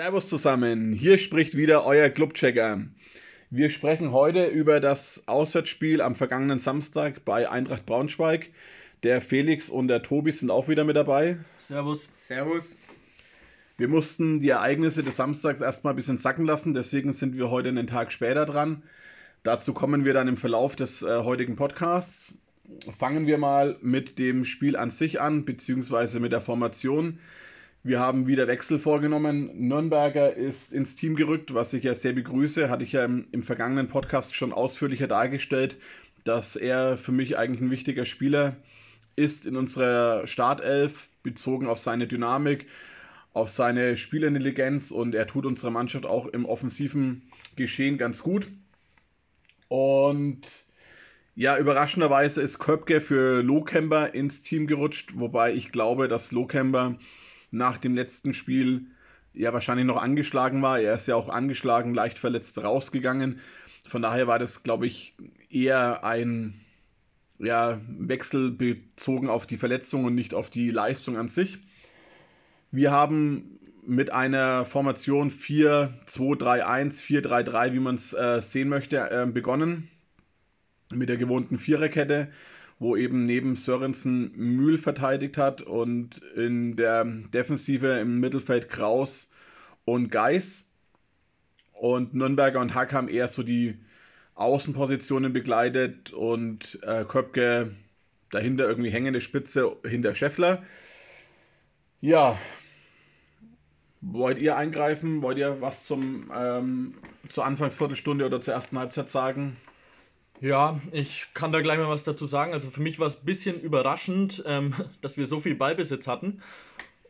Servus zusammen, hier spricht wieder euer Clubchecker. Wir sprechen heute über das Auswärtsspiel am vergangenen Samstag bei Eintracht Braunschweig. Der Felix und der Tobi sind auch wieder mit dabei. Servus. Servus. Wir mussten die Ereignisse des Samstags erstmal ein bisschen sacken lassen, deswegen sind wir heute einen Tag später dran. Dazu kommen wir dann im Verlauf des äh, heutigen Podcasts. Fangen wir mal mit dem Spiel an sich an, beziehungsweise mit der Formation. Wir haben wieder Wechsel vorgenommen. Nürnberger ist ins Team gerückt, was ich ja sehr begrüße. Hatte ich ja im, im, vergangenen Podcast schon ausführlicher dargestellt, dass er für mich eigentlich ein wichtiger Spieler ist in unserer Startelf, bezogen auf seine Dynamik, auf seine Spielintelligenz und er tut unserer Mannschaft auch im offensiven Geschehen ganz gut. Und ja, überraschenderweise ist Köpke für Lohkemper ins Team gerutscht, wobei ich glaube, dass Lohkemper nach dem letzten Spiel ja wahrscheinlich noch angeschlagen war. Er ist ja auch angeschlagen, leicht verletzt rausgegangen. Von daher war das, glaube ich, eher ein ja, Wechsel bezogen auf die Verletzung und nicht auf die Leistung an sich. Wir haben mit einer Formation 4-2-3-1, 4-3-3, wie man es äh, sehen möchte, äh, begonnen. Mit der gewohnten Viererkette wo eben neben Sörensen Mühl verteidigt hat und in der Defensive im Mittelfeld Kraus und Geis. Und Nürnberger und Hack haben eher so die Außenpositionen begleitet und äh, Köpke dahinter irgendwie hängende Spitze hinter Scheffler. Ja, wollt ihr eingreifen? Wollt ihr was zum ähm, zur Anfangsviertelstunde oder zur ersten Halbzeit sagen? Ja, ich kann da gleich mal was dazu sagen. Also für mich war es ein bisschen überraschend, ähm, dass wir so viel Ballbesitz hatten.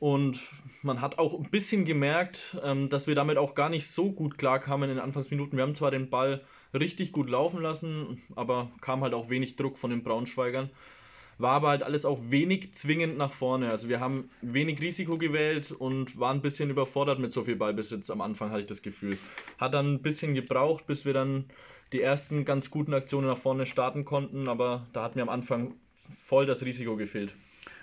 Und man hat auch ein bisschen gemerkt, ähm, dass wir damit auch gar nicht so gut klarkamen in den Anfangsminuten. Wir haben zwar den Ball richtig gut laufen lassen, aber kam halt auch wenig Druck von den Braunschweigern. War aber halt alles auch wenig zwingend nach vorne. Also wir haben wenig Risiko gewählt und waren ein bisschen überfordert mit so viel Ballbesitz am Anfang, hatte ich das Gefühl. Hat dann ein bisschen gebraucht, bis wir dann die ersten ganz guten Aktionen nach vorne starten konnten, aber da hat mir am Anfang voll das Risiko gefehlt.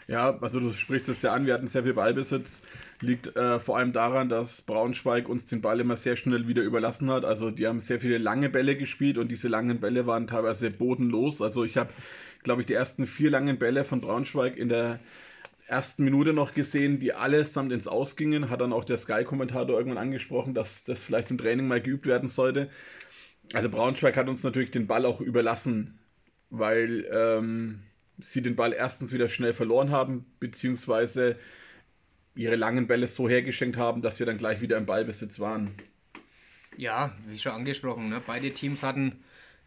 Ja, also du sprichst es ja an, wir hatten sehr viel Ballbesitz. Liegt äh, vor allem daran, dass Braunschweig uns den Ball immer sehr schnell wieder überlassen hat. Also die haben sehr viele lange Bälle gespielt und diese langen Bälle waren teilweise bodenlos. Also ich habe, glaube ich, die ersten vier langen Bälle von Braunschweig in der ersten Minute noch gesehen, die allesamt ins Ausgingen. Hat dann auch der Sky-Kommentator irgendwann angesprochen, dass das vielleicht im Training mal geübt werden sollte. Also Braunschweig hat uns natürlich den Ball auch überlassen, weil ähm, sie den Ball erstens wieder schnell verloren haben, beziehungsweise ihre langen Bälle so hergeschenkt haben, dass wir dann gleich wieder im Ballbesitz waren. Ja, wie schon angesprochen, ne? beide Teams hatten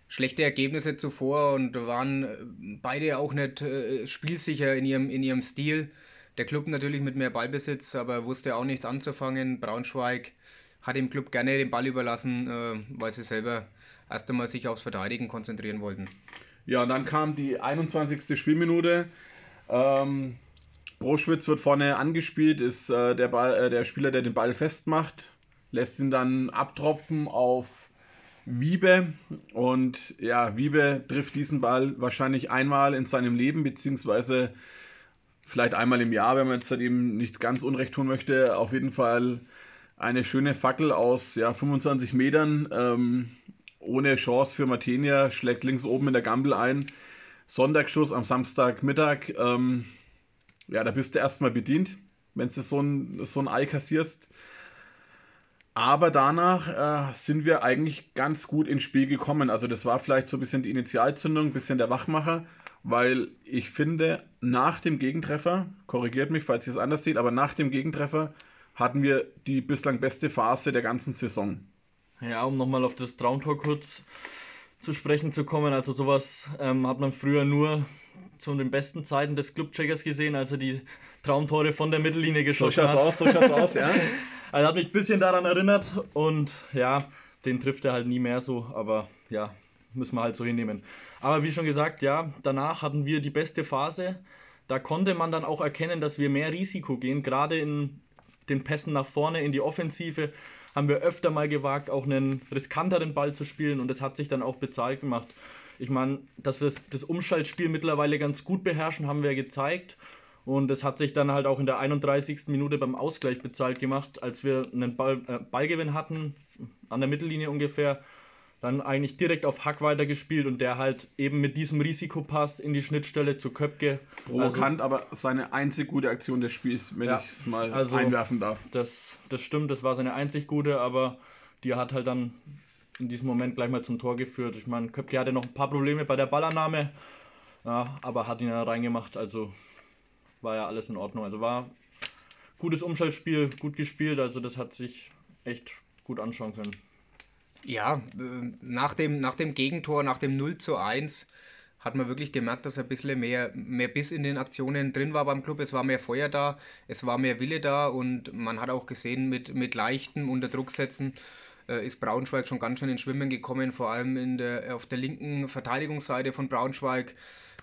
schlechte Ergebnisse zuvor und waren äh, beide auch nicht äh, spielsicher in ihrem, in ihrem Stil. Der Club natürlich mit mehr Ballbesitz, aber wusste auch nichts anzufangen. Braunschweig hat dem Club gerne den Ball überlassen, äh, weil sie selber erst einmal sich aufs Verteidigen konzentrieren wollten. Ja, und dann kam die 21. Spielminute. Ähm, Broschwitz wird vorne angespielt, ist äh, der, Ball, äh, der Spieler, der den Ball festmacht, lässt ihn dann abtropfen auf Wiebe. Und ja, Wiebe trifft diesen Ball wahrscheinlich einmal in seinem Leben, beziehungsweise vielleicht einmal im Jahr, wenn man jetzt halt eben nicht ganz unrecht tun möchte. Auf jeden Fall eine schöne Fackel aus ja, 25 Metern. Ähm, ohne Chance für Martinia, schlägt links oben in der Gampel ein. Sonntagsschuss am Samstagmittag. Ähm, ja, da bist du erstmal bedient, wenn du so ein, so ein Ei kassierst. Aber danach äh, sind wir eigentlich ganz gut ins Spiel gekommen. Also das war vielleicht so ein bisschen die Initialzündung, ein bisschen der Wachmacher, weil ich finde, nach dem Gegentreffer, korrigiert mich, falls ihr es anders seht, aber nach dem Gegentreffer hatten wir die bislang beste Phase der ganzen Saison. Ja, um nochmal auf das Traumtor kurz zu sprechen zu kommen. Also sowas ähm, hat man früher nur zu den besten Zeiten des Clubcheckers gesehen, als er die Traumtore von der Mittellinie geschossen so hat. So schaut's aus, so schaut's aus, ja. also hat mich ein bisschen daran erinnert und ja, den trifft er halt nie mehr so, aber ja, müssen wir halt so hinnehmen. Aber wie schon gesagt, ja, danach hatten wir die beste Phase. Da konnte man dann auch erkennen, dass wir mehr Risiko gehen, gerade in den Pässen nach vorne in die Offensive haben wir öfter mal gewagt, auch einen riskanteren Ball zu spielen und das hat sich dann auch bezahlt gemacht. Ich meine, dass wir das Umschaltspiel mittlerweile ganz gut beherrschen, haben wir gezeigt. Und es hat sich dann halt auch in der 31. Minute beim Ausgleich bezahlt gemacht, als wir einen Ball, äh, Ballgewinn hatten, an der Mittellinie ungefähr. Dann eigentlich direkt auf Hack weitergespielt und der halt eben mit diesem Risikopass in die Schnittstelle zu Köpke. Provokant, also, aber seine einzig gute Aktion des Spiels, wenn ja, ich es mal also einwerfen darf. Das, das stimmt, das war seine einzig gute, aber die hat halt dann in diesem Moment gleich mal zum Tor geführt. Ich meine, Köpke hatte noch ein paar Probleme bei der Ballannahme, ja, aber hat ihn ja reingemacht, also war ja alles in Ordnung. Also war gutes Umschaltspiel, gut gespielt, also das hat sich echt gut anschauen können. Ja, äh, nach dem, nach dem Gegentor, nach dem 0 zu 1, hat man wirklich gemerkt, dass ein bisschen mehr, mehr Biss in den Aktionen drin war beim Club. Es war mehr Feuer da, es war mehr Wille da und man hat auch gesehen, mit, mit leichten Unterdrucksätzen äh, ist Braunschweig schon ganz schön ins Schwimmen gekommen, vor allem in der, auf der linken Verteidigungsseite von Braunschweig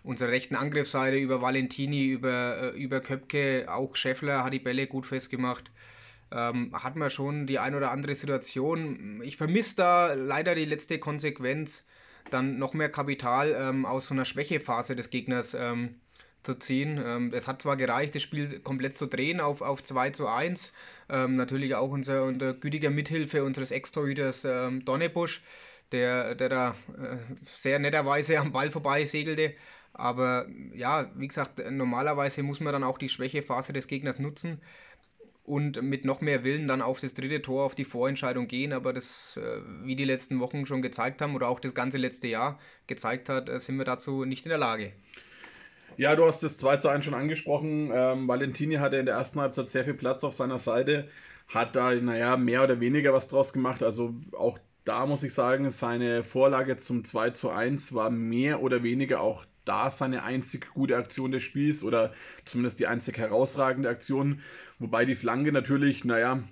unserer rechten Angriffsseite über Valentini, über, äh, über Köpke, auch Scheffler hat die Bälle gut festgemacht. Ähm, hat man schon die ein oder andere Situation. Ich vermisse da leider die letzte Konsequenz, dann noch mehr Kapital ähm, aus so einer Schwächephase des Gegners ähm, zu ziehen. Ähm, es hat zwar gereicht, das Spiel komplett zu drehen auf, auf 2 zu 1. Ähm, natürlich auch unser, unter gütiger Mithilfe unseres Ex-Torhüters ähm, Donnebusch, der, der da äh, sehr netterweise am Ball vorbei segelte. Aber ja, wie gesagt, normalerweise muss man dann auch die Schwächephase des Gegners nutzen und mit noch mehr Willen dann auf das dritte Tor, auf die Vorentscheidung gehen. Aber das, äh, wie die letzten Wochen schon gezeigt haben oder auch das ganze letzte Jahr gezeigt hat, äh, sind wir dazu nicht in der Lage. Ja, du hast das 2 zu 1 schon angesprochen. Ähm, Valentini hatte in der ersten Halbzeit sehr viel Platz auf seiner Seite, hat da, naja, mehr oder weniger was draus gemacht. Also auch da muss ich sagen, seine Vorlage zum 2 zu 1 war mehr oder weniger auch da seine einzig gute Aktion des Spiels oder zumindest die einzig herausragende Aktion. Wobei die Flanke natürlich, naja,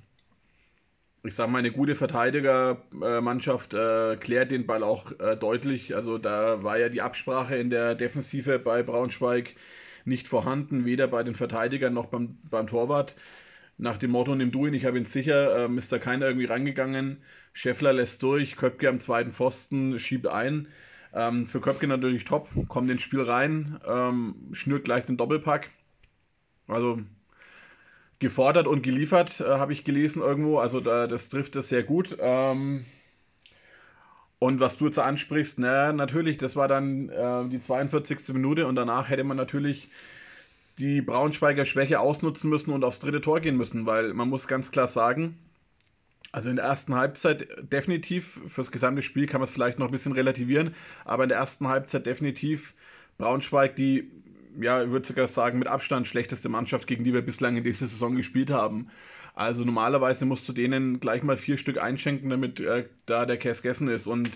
ich sag mal, eine gute Verteidigermannschaft äh, klärt den Ball auch äh, deutlich. Also da war ja die Absprache in der Defensive bei Braunschweig nicht vorhanden, weder bei den Verteidigern noch beim, beim Torwart. Nach dem Motto, nimm du ihn, ich habe ihn sicher, ähm, ist da keiner irgendwie rangegangen. Scheffler lässt durch, Köpke am zweiten Pfosten schiebt ein. Ähm, für Köpke natürlich top, kommt ins Spiel rein, ähm, schnürt gleich den Doppelpack. Also gefordert und geliefert, äh, habe ich gelesen irgendwo. Also da, das trifft es sehr gut. Ähm, und was du jetzt ansprichst, na, natürlich, das war dann äh, die 42. Minute und danach hätte man natürlich die Braunschweiger Schwäche ausnutzen müssen und aufs dritte Tor gehen müssen, weil man muss ganz klar sagen, also in der ersten Halbzeit definitiv, fürs gesamte Spiel kann man es vielleicht noch ein bisschen relativieren, aber in der ersten Halbzeit definitiv Braunschweig, die, ja, ich würde sogar sagen, mit Abstand schlechteste Mannschaft, gegen die wir bislang in dieser Saison gespielt haben. Also normalerweise musst du denen gleich mal vier Stück einschenken, damit äh, da der Käse gegessen ist. Und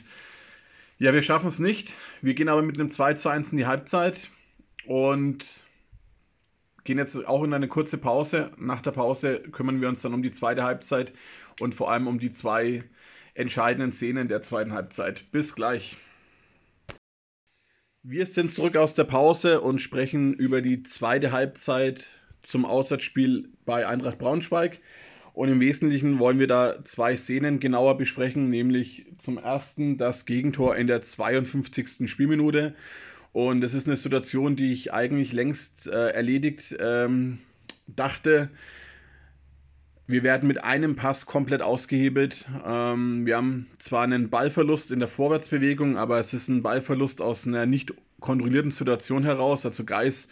ja, wir schaffen es nicht. Wir gehen aber mit einem 2 zu 1 in die Halbzeit und gehen jetzt auch in eine kurze Pause. Nach der Pause kümmern wir uns dann um die zweite Halbzeit und vor allem um die zwei entscheidenden Szenen der zweiten Halbzeit. Bis gleich. Wir sind zurück aus der Pause und sprechen über die zweite Halbzeit zum Auswärtsspiel bei Eintracht Braunschweig. Und im Wesentlichen wollen wir da zwei Szenen genauer besprechen, nämlich zum ersten das Gegentor in der 52. Spielminute. Und das ist eine Situation, die ich eigentlich längst äh, erledigt ähm, dachte. Wir werden mit einem Pass komplett ausgehebelt. Ähm, wir haben zwar einen Ballverlust in der Vorwärtsbewegung, aber es ist ein Ballverlust aus einer nicht kontrollierten Situation heraus. Also Geis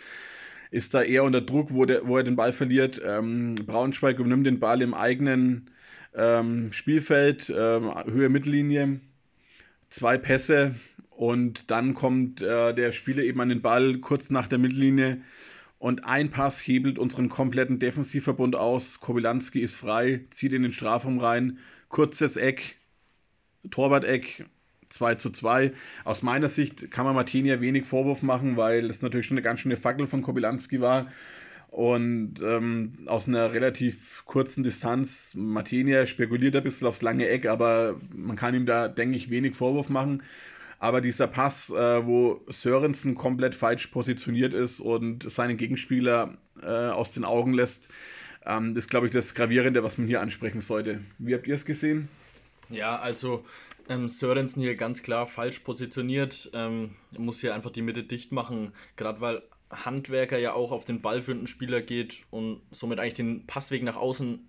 ist da eher unter Druck, wo, der, wo er den Ball verliert. Ähm, Braunschweig übernimmt den Ball im eigenen ähm, Spielfeld, ähm, Höhe Mittellinie, zwei Pässe und dann kommt äh, der Spieler eben an den Ball kurz nach der Mittellinie und ein Pass hebelt unseren kompletten Defensivverbund aus. Kobylanski ist frei, zieht in den Strafraum rein. Kurzes Eck, Torwart-Eck, 2 zu 2. Aus meiner Sicht kann man Martini ja wenig Vorwurf machen, weil es natürlich schon eine ganz schöne Fackel von Kobylanski war. Und ähm, aus einer relativ kurzen Distanz, Martinia spekuliert ein bisschen aufs lange Eck, aber man kann ihm da, denke ich, wenig Vorwurf machen. Aber dieser Pass, äh, wo Sörensen komplett falsch positioniert ist und seinen Gegenspieler äh, aus den Augen lässt, ähm, ist, glaube ich, das Gravierende, was man hier ansprechen sollte. Wie habt ihr es gesehen? Ja, also ähm, Sörensen hier ganz klar falsch positioniert. Ähm, muss hier einfach die Mitte dicht machen, gerade weil Handwerker ja auch auf den ballführenden Spieler geht und somit eigentlich den Passweg nach außen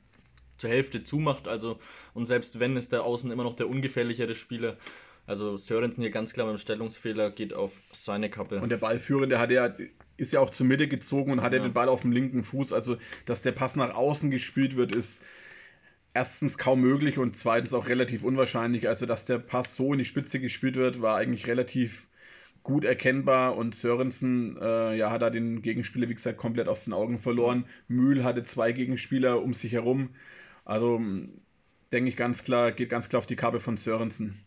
zur Hälfte zumacht. Also, und selbst wenn, ist der Außen immer noch der ungefährlichere Spieler. Also Sörensen hier ganz klar mit dem Stellungsfehler geht auf seine Kappe. Und der Ballführende hat ja, ist ja auch zur Mitte gezogen und hat ja den Ball auf dem linken Fuß. Also, dass der Pass nach außen gespielt wird, ist erstens kaum möglich und zweitens auch relativ unwahrscheinlich. Also, dass der Pass so in die Spitze gespielt wird, war eigentlich relativ gut erkennbar und Sörensen äh, ja, hat da den Gegenspieler, wie gesagt, komplett aus den Augen verloren. Mühl hatte zwei Gegenspieler um sich herum. Also denke ich ganz klar, geht ganz klar auf die Kappe von Sörensen.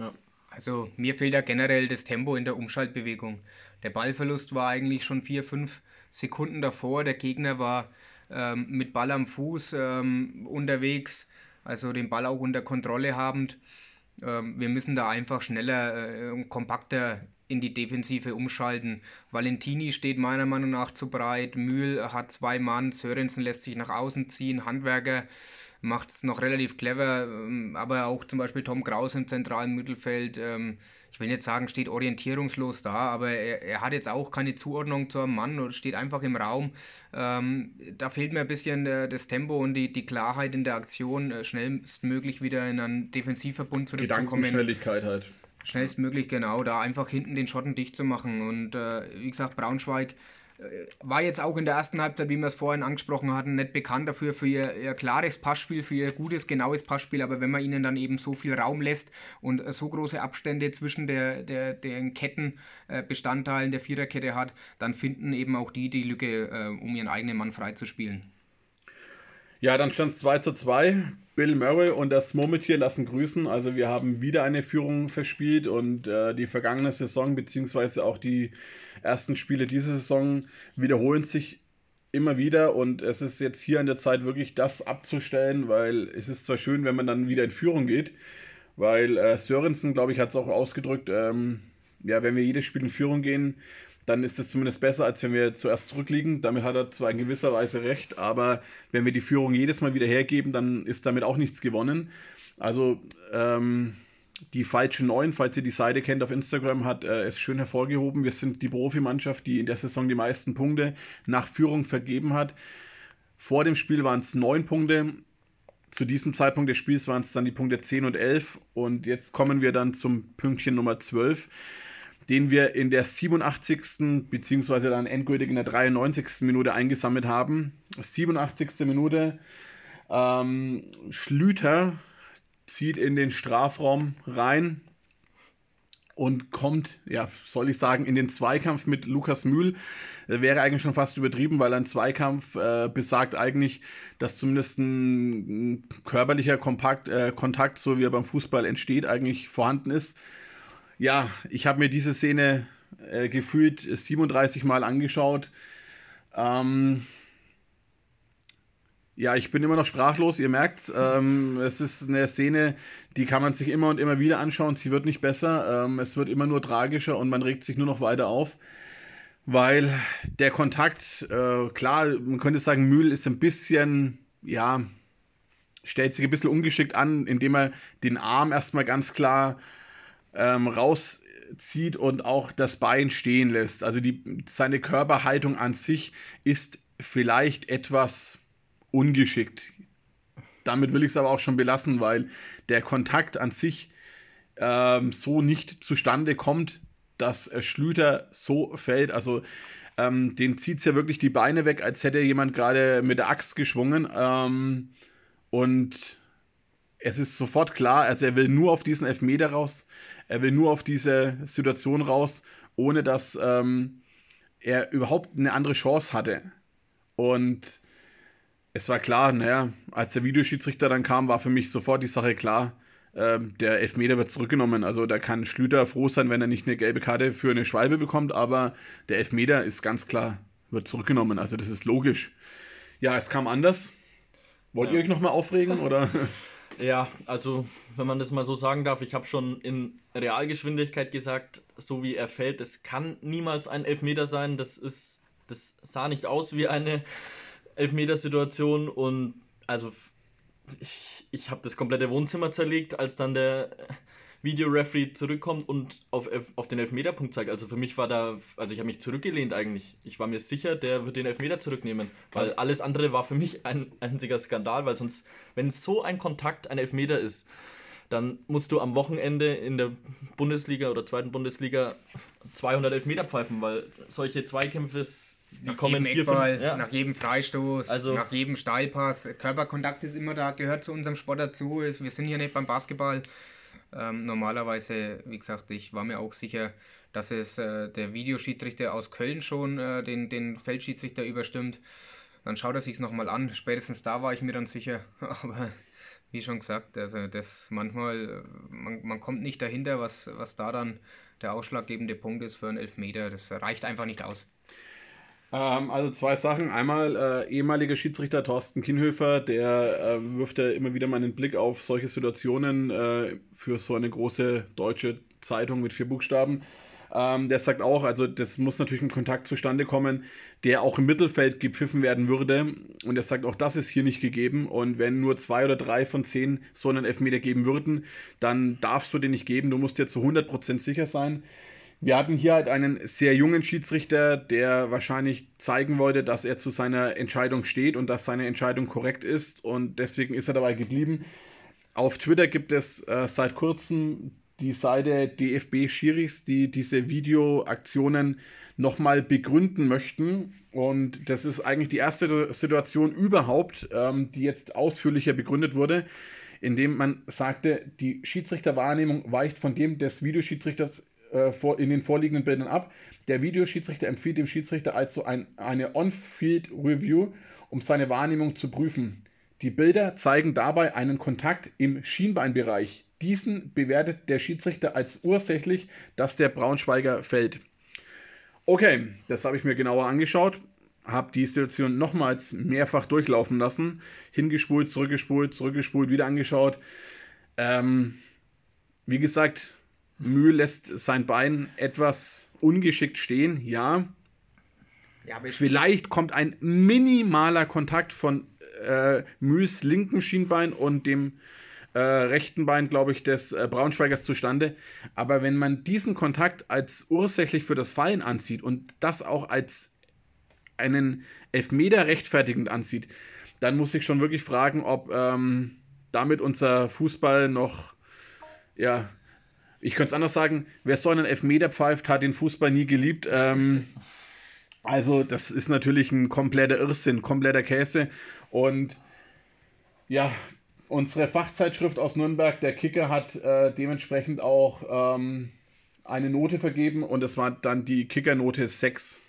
Ja. Also mir fehlt ja generell das Tempo in der Umschaltbewegung. Der Ballverlust war eigentlich schon vier, fünf Sekunden davor. Der Gegner war ähm, mit Ball am Fuß ähm, unterwegs, also den Ball auch unter Kontrolle habend. Ähm, wir müssen da einfach schneller und äh, kompakter in die Defensive umschalten. Valentini steht meiner Meinung nach zu breit, Mühl hat zwei Mann, Sörensen lässt sich nach außen ziehen, Handwerker macht es noch relativ clever, ähm, aber auch zum Beispiel Tom Kraus im zentralen Mittelfeld, ähm, ich will nicht sagen, steht orientierungslos da, aber er, er hat jetzt auch keine Zuordnung zum Mann oder steht einfach im Raum. Ähm, da fehlt mir ein bisschen äh, das Tempo und die, die Klarheit in der Aktion, äh, schnellstmöglich wieder in einen Defensivverbund zurückzukommen. Gedankenschnelligkeit halt. Schnellstmöglich, genau, da einfach hinten den Schotten dicht zu machen. Und äh, wie gesagt, Braunschweig war jetzt auch in der ersten Halbzeit, wie wir es vorhin angesprochen hatten, nicht bekannt dafür, für ihr, ihr, klares Passspiel, für ihr gutes, genaues Passspiel, aber wenn man ihnen dann eben so viel Raum lässt und so große Abstände zwischen der, der, den Kettenbestandteilen der Viererkette hat, dann finden eben auch die die Lücke, äh, um ihren eigenen Mann freizuspielen. Ja, dann stand es 2 zu 2. Bill Murray und das Murmeltier lassen grüßen. Also wir haben wieder eine Führung verspielt und äh, die vergangene Saison beziehungsweise auch die ersten Spiele dieser Saison wiederholen sich immer wieder und es ist jetzt hier an der Zeit wirklich das abzustellen, weil es ist zwar schön, wenn man dann wieder in Führung geht, weil äh, Sörensen, glaube ich, hat es auch ausgedrückt, ähm, ja, wenn wir jedes Spiel in Führung gehen, dann ist es zumindest besser, als wenn wir zuerst zurückliegen. Damit hat er zwar in gewisser Weise recht, aber wenn wir die Führung jedes Mal wieder hergeben, dann ist damit auch nichts gewonnen. Also ähm, die falsche 9, falls ihr die Seite kennt auf Instagram, hat äh, es schön hervorgehoben. Wir sind die Profimannschaft, die in der Saison die meisten Punkte nach Führung vergeben hat. Vor dem Spiel waren es 9 Punkte. Zu diesem Zeitpunkt des Spiels waren es dann die Punkte 10 und 11. Und jetzt kommen wir dann zum Pünktchen Nummer 12, den wir in der 87. beziehungsweise dann endgültig in der 93. Minute eingesammelt haben. 87. Minute. Ähm, Schlüter zieht in den Strafraum rein und kommt, ja, soll ich sagen, in den Zweikampf mit Lukas Mühl. Wäre eigentlich schon fast übertrieben, weil ein Zweikampf äh, besagt eigentlich, dass zumindest ein, körperlicher Kompakt, äh, Kontakt, so wie er beim Fußball entsteht, eigentlich vorhanden ist. Ja, ich habe mir diese Szene äh, gefühlt 37 Mal angeschaut. Ähm, ja, ich bin immer noch sprachlos, ihr merkt ähm, es. ist eine Szene, die kann man sich immer und immer wieder anschauen. Sie wird nicht besser, ähm, es wird immer nur tragischer und man regt sich nur noch weiter auf. Weil der Kontakt, äh, klar, man könnte sagen, Mühl ist ein bisschen, ja, stellt sich ein bisschen ungeschickt an, indem er den Arm erstmal ganz klar ähm, rauszieht und auch das Bein stehen lässt. Also die, seine Körperhaltung an sich ist vielleicht etwas ungeschickt. Damit will ich es aber auch schon belassen, weil der Kontakt an sich ähm, so nicht zustande kommt, dass äh, Schlüter so fällt. Also ähm, den zieht es ja wirklich die Beine weg, als hätte jemand gerade mit der Axt geschwungen. Ähm, und es ist sofort klar, also er will nur auf diesen Elfmeter raus, er will nur auf diese Situation raus, ohne dass ähm, er überhaupt eine andere Chance hatte. Und es war klar, naja, als der Videoschiedsrichter dann kam, war für mich sofort die Sache klar. Ähm, der Elfmeter wird zurückgenommen. Also da kann Schlüter froh sein, wenn er nicht eine gelbe Karte für eine Schwalbe bekommt, aber der Elfmeter ist ganz klar, wird zurückgenommen. Also das ist logisch. Ja, es kam anders. Wollt ja. ihr euch nochmal aufregen oder? Ja, also wenn man das mal so sagen darf, ich habe schon in Realgeschwindigkeit gesagt, so wie er fällt, es kann niemals ein Elfmeter sein. Das ist, das sah nicht aus wie eine Elfmetersituation und also ich, ich habe das komplette Wohnzimmer zerlegt, als dann der Videoreferee zurückkommt und auf, auf den Elfmeterpunkt zeigt. Also für mich war da, also ich habe mich zurückgelehnt eigentlich. Ich war mir sicher, der wird den Elfmeter zurücknehmen, weil alles andere war für mich ein einziger Skandal, weil sonst, wenn so ein Kontakt ein Elfmeter ist, dann musst du am Wochenende in der Bundesliga oder zweiten Bundesliga 200 Elfmeter pfeifen, weil solche Zweikämpfe nach jedem vier, Eckball, fünf, ja. nach jedem Freistoß, also, nach jedem Steilpass. Körperkontakt ist immer da, gehört zu unserem Sport dazu. Wir sind hier nicht beim Basketball. Ähm, normalerweise, wie gesagt, ich war mir auch sicher, dass es äh, der Videoschiedsrichter aus Köln schon äh, den, den Feldschiedsrichter überstimmt. Dann schaut er sich nochmal an. Spätestens da war ich mir dann sicher. Aber wie schon gesagt, also das manchmal, man, man kommt nicht dahinter, was, was da dann der ausschlaggebende Punkt ist für einen Elfmeter. Das reicht einfach nicht aus. Ähm, also zwei Sachen. Einmal äh, ehemaliger Schiedsrichter Thorsten Kinhöfer, der äh, wirft ja immer wieder mal einen Blick auf solche Situationen äh, für so eine große deutsche Zeitung mit vier Buchstaben. Ähm, der sagt auch, also das muss natürlich ein Kontakt zustande kommen, der auch im Mittelfeld gepfiffen werden würde. Und er sagt, auch das ist hier nicht gegeben. Und wenn nur zwei oder drei von zehn so einen Elfmeter geben würden, dann darfst du den nicht geben. Du musst dir zu 100% sicher sein. Wir hatten hier halt einen sehr jungen Schiedsrichter, der wahrscheinlich zeigen wollte, dass er zu seiner Entscheidung steht und dass seine Entscheidung korrekt ist und deswegen ist er dabei geblieben. Auf Twitter gibt es äh, seit kurzem die Seite DFB Schiris, die diese Videoaktionen nochmal begründen möchten. Und das ist eigentlich die erste Situation überhaupt, ähm, die jetzt ausführlicher begründet wurde, indem man sagte, die Schiedsrichterwahrnehmung weicht von dem des Videoschiedsrichters äh, vor, in den vorliegenden Bildern ab. Der Videoschiedsrichter empfiehlt dem Schiedsrichter also ein, eine On-Field-Review, um seine Wahrnehmung zu prüfen. Die Bilder zeigen dabei einen Kontakt im Schienbeinbereich. Diesen bewertet der Schiedsrichter als ursächlich, dass der Braunschweiger fällt. Okay, das habe ich mir genauer angeschaut, habe die Situation nochmals mehrfach durchlaufen lassen, hingespult, zurückgespult, zurückgespult, wieder angeschaut. Ähm, wie gesagt, Mühe lässt sein Bein etwas ungeschickt stehen, ja. ja Vielleicht kommt ein minimaler Kontakt von äh, Mühs linken Schienbein und dem äh, rechten Bein, glaube ich, des äh, Braunschweigers zustande. Aber wenn man diesen Kontakt als ursächlich für das Fallen ansieht und das auch als einen Elfmeter rechtfertigend ansieht, dann muss ich schon wirklich fragen, ob ähm, damit unser Fußball noch ja, ich könnte es anders sagen, wer so einen Elfmeter pfeift, hat den Fußball nie geliebt. Ähm, also, das ist natürlich ein kompletter Irrsinn, kompletter Käse. Und ja, unsere Fachzeitschrift aus Nürnberg, der Kicker, hat äh, dementsprechend auch ähm, eine Note vergeben und es war dann die Kickernote 6.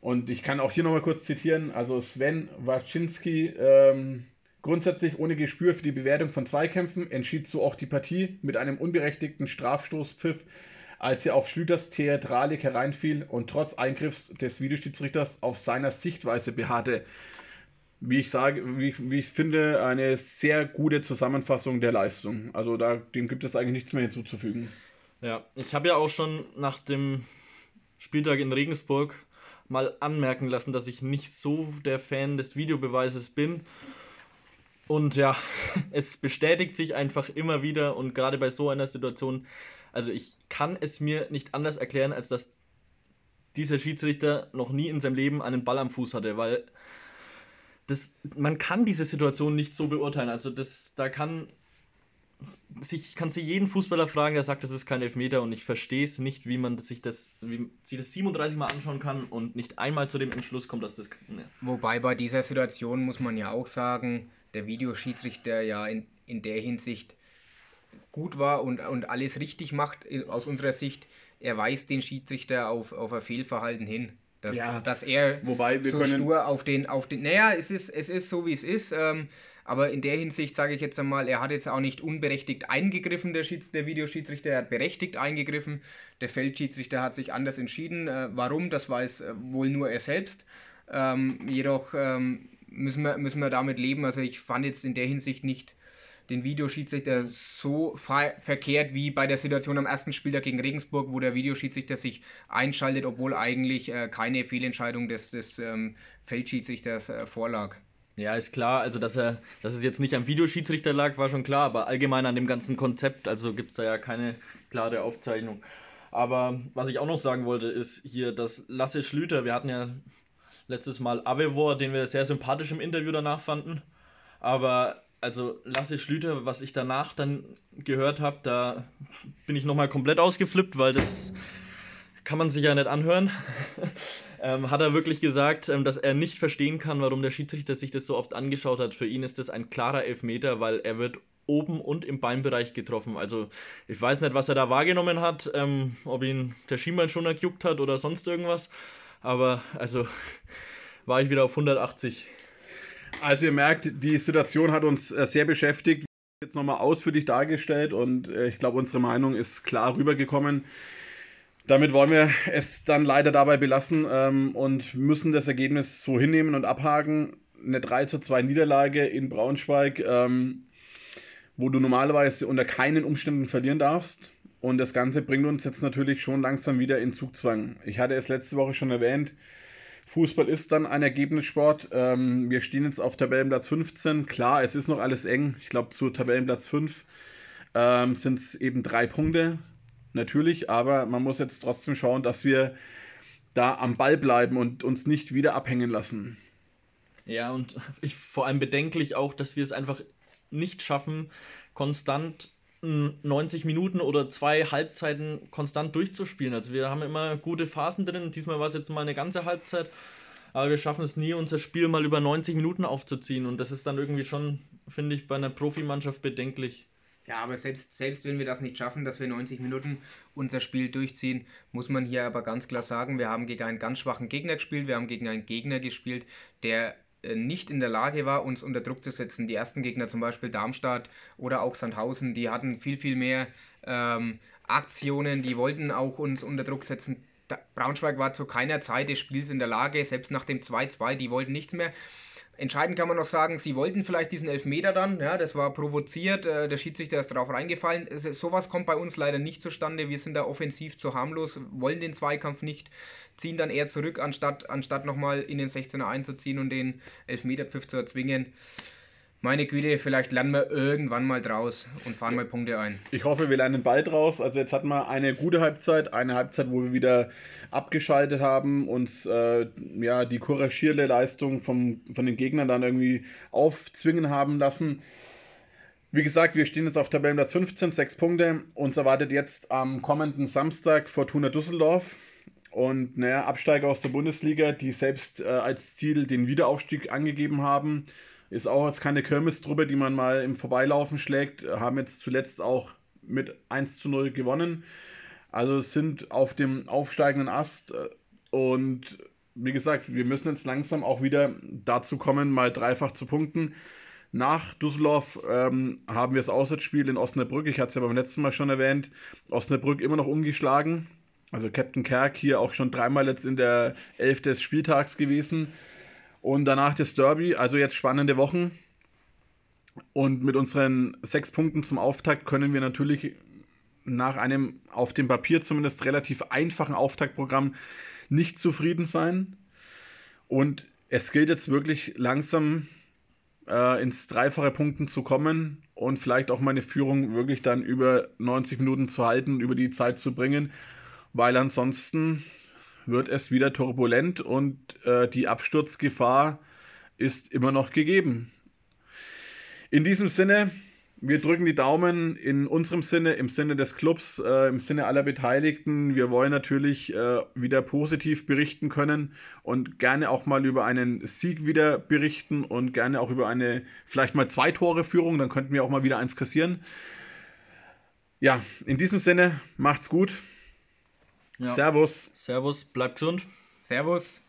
Und ich kann auch hier nochmal kurz zitieren, also Sven Waczynski ähm, Grundsätzlich ohne Gespür für die Bewertung von Zweikämpfen entschied so auch die Partie mit einem unberechtigten Strafstoßpfiff, als er auf Schlüters Theatralik hereinfiel und trotz Eingriffs des Videoschiedsrichters auf seiner Sichtweise beharrte. Wie ich sage, wie, wie ich finde, eine sehr gute Zusammenfassung der Leistung. Also da, dem gibt es eigentlich nichts mehr hinzuzufügen. Ja, ich habe ja auch schon nach dem Spieltag in Regensburg mal anmerken lassen, dass ich nicht so der Fan des Videobeweises bin und ja, es bestätigt sich einfach immer wieder und gerade bei so einer Situation, also ich kann es mir nicht anders erklären, als dass dieser Schiedsrichter noch nie in seinem Leben einen Ball am Fuß hatte, weil das, man kann diese Situation nicht so beurteilen. Also das, da kann sich, kannst du jeden Fußballer fragen, der sagt, das ist kein Elfmeter und ich verstehe es nicht, wie man sich das, wie sich das 37 Mal anschauen kann und nicht einmal zu dem Entschluss kommt, dass das. Ne. Wobei bei dieser Situation muss man ja auch sagen, der Videoschiedsrichter ja in, in der Hinsicht gut war und, und alles richtig macht aus unserer Sicht. Er weist den Schiedsrichter auf, auf ein Fehlverhalten hin. Dass, ja, dass er wobei wir so können stur auf den, auf den. Naja, es ist, es ist so, wie es ist. Ähm, aber in der Hinsicht sage ich jetzt einmal, er hat jetzt auch nicht unberechtigt eingegriffen, der, Schieds-, der Videoschiedsrichter, er hat berechtigt eingegriffen. Der Feldschiedsrichter hat sich anders entschieden. Äh, warum, das weiß äh, wohl nur er selbst. Ähm, jedoch ähm, müssen wir, müssen wir damit leben. Also ich fand jetzt in der Hinsicht nicht den Videoschiedsrichter so verkehrt wie bei der Situation am ersten Spieltag gegen Regensburg, wo der Videoschiedsrichter sich einschaltet, obwohl eigentlich äh, keine Fehlentscheidung des, des ähm, Feldschiedsrichters äh, vorlag. Ja, ist klar. Also, dass, er, dass es jetzt nicht am Videoschiedsrichter lag, war schon klar, aber allgemein an dem ganzen Konzept, also gibt es da ja keine klare Aufzeichnung. Aber was ich auch noch sagen wollte, ist hier, dass Lasse Schlüter, wir hatten ja letztes Mal Avevor, den wir sehr sympathisch im Interview danach fanden, aber also Lasse Schlüter, was ich danach dann gehört habe, da bin ich nochmal komplett ausgeflippt, weil das kann man sich ja nicht anhören. ähm, hat er wirklich gesagt, ähm, dass er nicht verstehen kann, warum der Schiedsrichter sich das so oft angeschaut hat. Für ihn ist das ein klarer Elfmeter, weil er wird oben und im Beinbereich getroffen. Also ich weiß nicht, was er da wahrgenommen hat, ähm, ob ihn der Schienbein schon erjuckt hat oder sonst irgendwas. Aber also war ich wieder auf 180. Also ihr merkt, die Situation hat uns äh, sehr beschäftigt. Jetzt nochmal ausführlich dargestellt und äh, ich glaube, unsere Meinung ist klar rübergekommen. Damit wollen wir es dann leider dabei belassen ähm, und müssen das Ergebnis so hinnehmen und abhaken. Eine 3 zu 2 Niederlage in Braunschweig, ähm, wo du normalerweise unter keinen Umständen verlieren darfst. Und das Ganze bringt uns jetzt natürlich schon langsam wieder in Zugzwang. Ich hatte es letzte Woche schon erwähnt, Fußball ist dann ein Ergebnissport. Ähm, wir stehen jetzt auf Tabellenplatz 15. Klar, es ist noch alles eng. Ich glaube, zu Tabellenplatz 5 ähm, sind es eben drei Punkte. Natürlich, aber man muss jetzt trotzdem schauen, dass wir da am Ball bleiben und uns nicht wieder abhängen lassen. Ja, und ich vor allem bedenklich auch, dass wir es einfach nicht schaffen, konstant 90 Minuten oder zwei Halbzeiten konstant durchzuspielen. Also wir haben immer gute Phasen drin. Diesmal war es jetzt mal eine ganze Halbzeit. Aber wir schaffen es nie, unser Spiel mal über 90 Minuten aufzuziehen. Und das ist dann irgendwie schon, finde ich, bei einer Profimannschaft bedenklich. Ja, aber selbst, selbst wenn wir das nicht schaffen, dass wir 90 Minuten unser Spiel durchziehen, muss man hier aber ganz klar sagen, wir haben gegen einen ganz schwachen Gegner gespielt. Wir haben gegen einen Gegner gespielt, der nicht in der Lage war, uns unter Druck zu setzen. Die ersten Gegner, zum Beispiel Darmstadt oder auch Sandhausen, die hatten viel, viel mehr ähm, Aktionen, die wollten auch uns unter Druck setzen. Braunschweig war zu keiner Zeit des Spiels in der Lage, selbst nach dem 2-2, die wollten nichts mehr. Entscheidend kann man noch sagen, sie wollten vielleicht diesen Elfmeter dann, ja, das war provoziert, äh, der Schiedsrichter ist darauf reingefallen. Also, sowas kommt bei uns leider nicht zustande. Wir sind da offensiv zu harmlos, wollen den Zweikampf nicht, ziehen dann eher zurück, anstatt, anstatt nochmal in den 16er einzuziehen und den Elfmeterpfiff zu erzwingen meine Güte, vielleicht lernen wir irgendwann mal draus und fahren mal Punkte ein. Ich hoffe, wir lernen bald draus. Also jetzt hatten wir eine gute Halbzeit, eine Halbzeit, wo wir wieder abgeschaltet haben, uns äh, ja, die couragierende Leistung vom, von den Gegnern dann irgendwie aufzwingen haben lassen. Wie gesagt, wir stehen jetzt auf Tabellenplatz 15, sechs Punkte. Uns erwartet jetzt am kommenden Samstag Fortuna Düsseldorf. Und naja, Absteiger aus der Bundesliga, die selbst äh, als Ziel den Wiederaufstieg angegeben haben. Ist auch jetzt keine Kirmestruppe, die man mal im Vorbeilaufen schlägt. Haben jetzt zuletzt auch mit 1 zu 0 gewonnen. Also sind auf dem aufsteigenden Ast. Und wie gesagt, wir müssen jetzt langsam auch wieder dazu kommen, mal dreifach zu punkten. Nach Düsseldorf ähm, haben wir das Auswärtsspiel in Osnabrück. Ich hatte es ja beim letzten Mal schon erwähnt. Osnabrück immer noch ungeschlagen. Also Captain Kerk hier auch schon dreimal jetzt in der Elf des Spieltags gewesen. Und danach das Derby, also jetzt spannende Wochen. Und mit unseren sechs Punkten zum Auftakt können wir natürlich nach einem auf dem Papier zumindest relativ einfachen Auftaktprogramm nicht zufrieden sein. Und es gilt jetzt wirklich langsam äh, ins dreifache Punkten zu kommen und vielleicht auch meine Führung wirklich dann über 90 Minuten zu halten, über die Zeit zu bringen, weil ansonsten wird es wieder turbulent und äh, die Absturzgefahr ist immer noch gegeben. In diesem Sinne, wir drücken die Daumen in unserem Sinne, im Sinne des Clubs, äh, im Sinne aller Beteiligten. Wir wollen natürlich äh, wieder positiv berichten können und gerne auch mal über einen Sieg wieder berichten und gerne auch über eine vielleicht mal zwei Tore Führung, dann könnten wir auch mal wieder eins kassieren. Ja, in diesem Sinne, macht's gut. Ja. Servus. Servus, bleibt gesund. Servus.